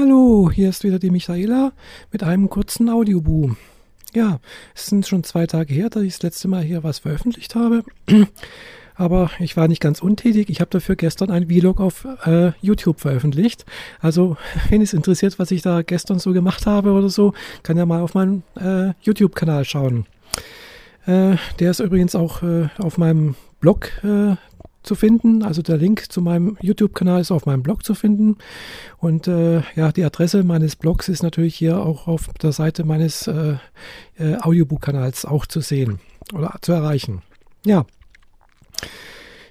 Hallo, hier ist wieder die Michaela mit einem kurzen Audioboom. Ja, es sind schon zwei Tage her, dass ich das letzte Mal hier was veröffentlicht habe. Aber ich war nicht ganz untätig. Ich habe dafür gestern ein Vlog auf äh, YouTube veröffentlicht. Also, wenn es interessiert, was ich da gestern so gemacht habe oder so, kann ja mal auf meinen äh, YouTube-Kanal schauen. Äh, der ist übrigens auch äh, auf meinem Blog äh, zu finden. Also der Link zu meinem YouTube-Kanal ist auf meinem Blog zu finden. Und äh, ja, die Adresse meines Blogs ist natürlich hier auch auf der Seite meines äh, äh, Audiobook-Kanals auch zu sehen oder zu erreichen. Ja,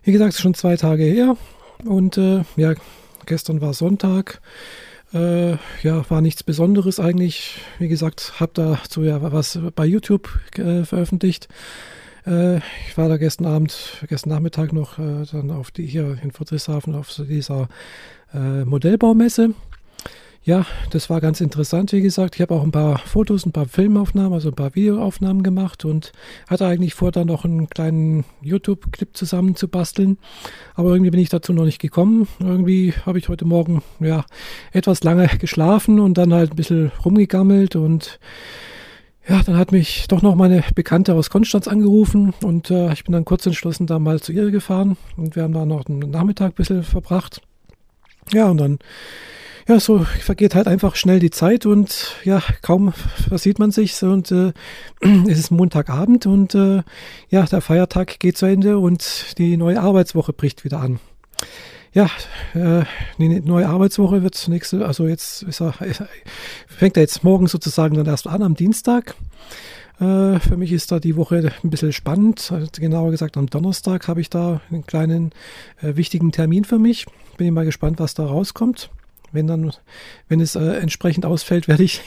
wie gesagt, schon zwei Tage her. Und äh, ja, gestern war Sonntag. Äh, ja, war nichts Besonderes eigentlich. Wie gesagt, habe dazu ja was bei YouTube äh, veröffentlicht. Äh, ich war da gestern Abend, gestern Nachmittag noch äh, dann auf die hier in Friedrichshafen auf so dieser äh, Modellbaumesse. Ja, das war ganz interessant, wie gesagt. Ich habe auch ein paar Fotos, ein paar Filmaufnahmen, also ein paar Videoaufnahmen gemacht und hatte eigentlich vor, dann noch einen kleinen YouTube-Clip zusammen zu basteln. Aber irgendwie bin ich dazu noch nicht gekommen. Irgendwie habe ich heute Morgen ja etwas lange geschlafen und dann halt ein bisschen rumgegammelt und ja, dann hat mich doch noch meine Bekannte aus Konstanz angerufen und äh, ich bin dann kurz entschlossen da mal zu ihr gefahren und wir haben da noch einen Nachmittag ein bisschen verbracht. Ja, und dann, ja, so vergeht halt einfach schnell die Zeit und ja, kaum versieht man sich und äh, es ist Montagabend und äh, ja, der Feiertag geht zu Ende und die neue Arbeitswoche bricht wieder an ja, äh, die neue Arbeitswoche wird nächste, also jetzt ist er, fängt er jetzt morgen sozusagen dann erst an, am Dienstag. Äh, für mich ist da die Woche ein bisschen spannend. Also genauer gesagt, am Donnerstag habe ich da einen kleinen äh, wichtigen Termin für mich. Bin ich mal gespannt, was da rauskommt. Wenn dann, wenn es äh, entsprechend ausfällt, werde ich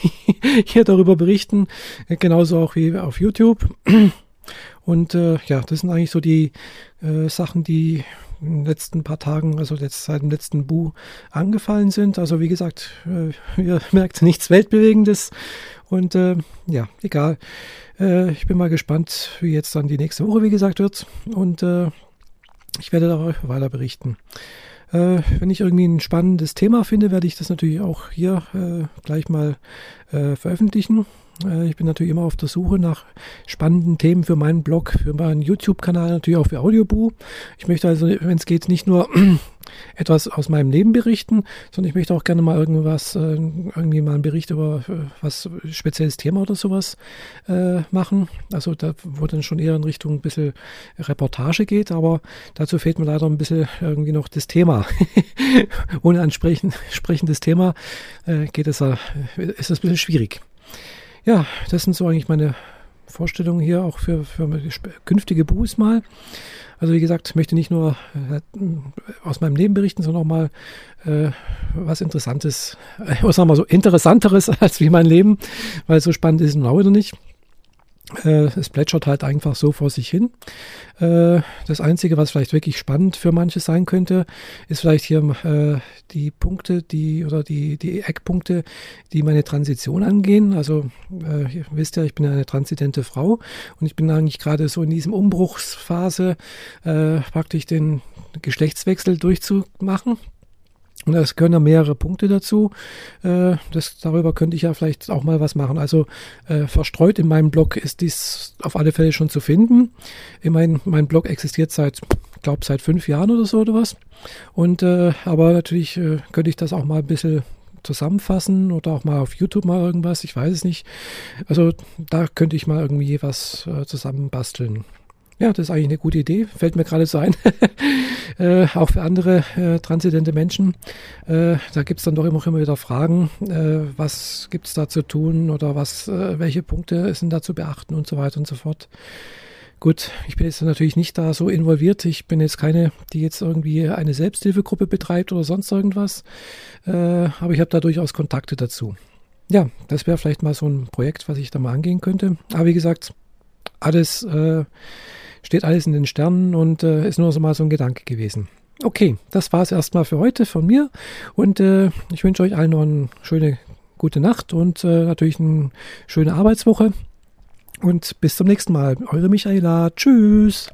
hier darüber berichten. Genauso auch wie auf YouTube. Und äh, ja, das sind eigentlich so die äh, Sachen, die in den letzten paar Tagen, also jetzt seit dem letzten Bu angefallen sind. Also wie gesagt, äh, ihr merkt nichts Weltbewegendes. Und äh, ja, egal. Äh, ich bin mal gespannt, wie jetzt dann die nächste Woche, wie gesagt, wird. Und äh, ich werde darüber weiter berichten. Äh, wenn ich irgendwie ein spannendes Thema finde, werde ich das natürlich auch hier äh, gleich mal veröffentlichen. Äh, ich bin natürlich immer auf der Suche nach spannenden Themen für meinen Blog, für meinen YouTube-Kanal, natürlich auch für Audioboo. Ich möchte also, wenn es geht, nicht nur etwas aus meinem Leben berichten, sondern ich möchte auch gerne mal irgendwas, äh, irgendwie mal einen Bericht über äh, was spezielles Thema oder sowas äh, machen. Also da, wo dann schon eher in Richtung ein bisschen Reportage geht, aber dazu fehlt mir leider ein bisschen irgendwie noch das Thema. Ohne ein sprechendes Thema äh, geht es, ist es ein bisschen schwierig ja, das sind so eigentlich meine Vorstellungen hier auch für, für künftige Buß mal. Also wie gesagt, ich möchte nicht nur äh, aus meinem Leben berichten, sondern auch mal äh, was Interessantes, äh, sagen wir so Interessanteres als wie mein Leben, weil so spannend ist es noch wieder nicht. Äh, es plätschert halt einfach so vor sich hin. Äh, das Einzige, was vielleicht wirklich spannend für manche sein könnte, ist vielleicht hier äh, die Punkte, die oder die, die Eckpunkte, die meine Transition angehen. Also ihr wisst ja, ich bin eine transidente Frau und ich bin eigentlich gerade so in diesem Umbruchsphase praktisch den Geschlechtswechsel durchzumachen. Es gehören ja mehrere Punkte dazu. Äh, das, darüber könnte ich ja vielleicht auch mal was machen. Also äh, verstreut in meinem Blog ist dies auf alle Fälle schon zu finden. Immerhin, mein Blog existiert seit, glaube seit fünf Jahren oder so oder was. Und äh, aber natürlich könnte ich das auch mal ein bisschen zusammenfassen oder auch mal auf YouTube mal irgendwas. Ich weiß es nicht. Also da könnte ich mal irgendwie was zusammenbasteln. Ja, das ist eigentlich eine gute Idee. Fällt mir gerade so ein. äh, auch für andere äh, transidente Menschen. Äh, da gibt es dann doch immer, wieder Fragen, äh, was gibt es da zu tun oder was, äh, welche Punkte sind da zu beachten und so weiter und so fort. Gut, ich bin jetzt natürlich nicht da so involviert. Ich bin jetzt keine, die jetzt irgendwie eine Selbsthilfegruppe betreibt oder sonst irgendwas. Äh, aber ich habe da durchaus Kontakte dazu. Ja, das wäre vielleicht mal so ein Projekt, was ich da mal angehen könnte. Aber wie gesagt, alles steht alles in den Sternen und äh, ist nur so mal so ein Gedanke gewesen. Okay, das war es erstmal für heute von mir und äh, ich wünsche euch allen noch eine schöne gute Nacht und äh, natürlich eine schöne Arbeitswoche. Und bis zum nächsten Mal. Eure Michaela. Tschüss.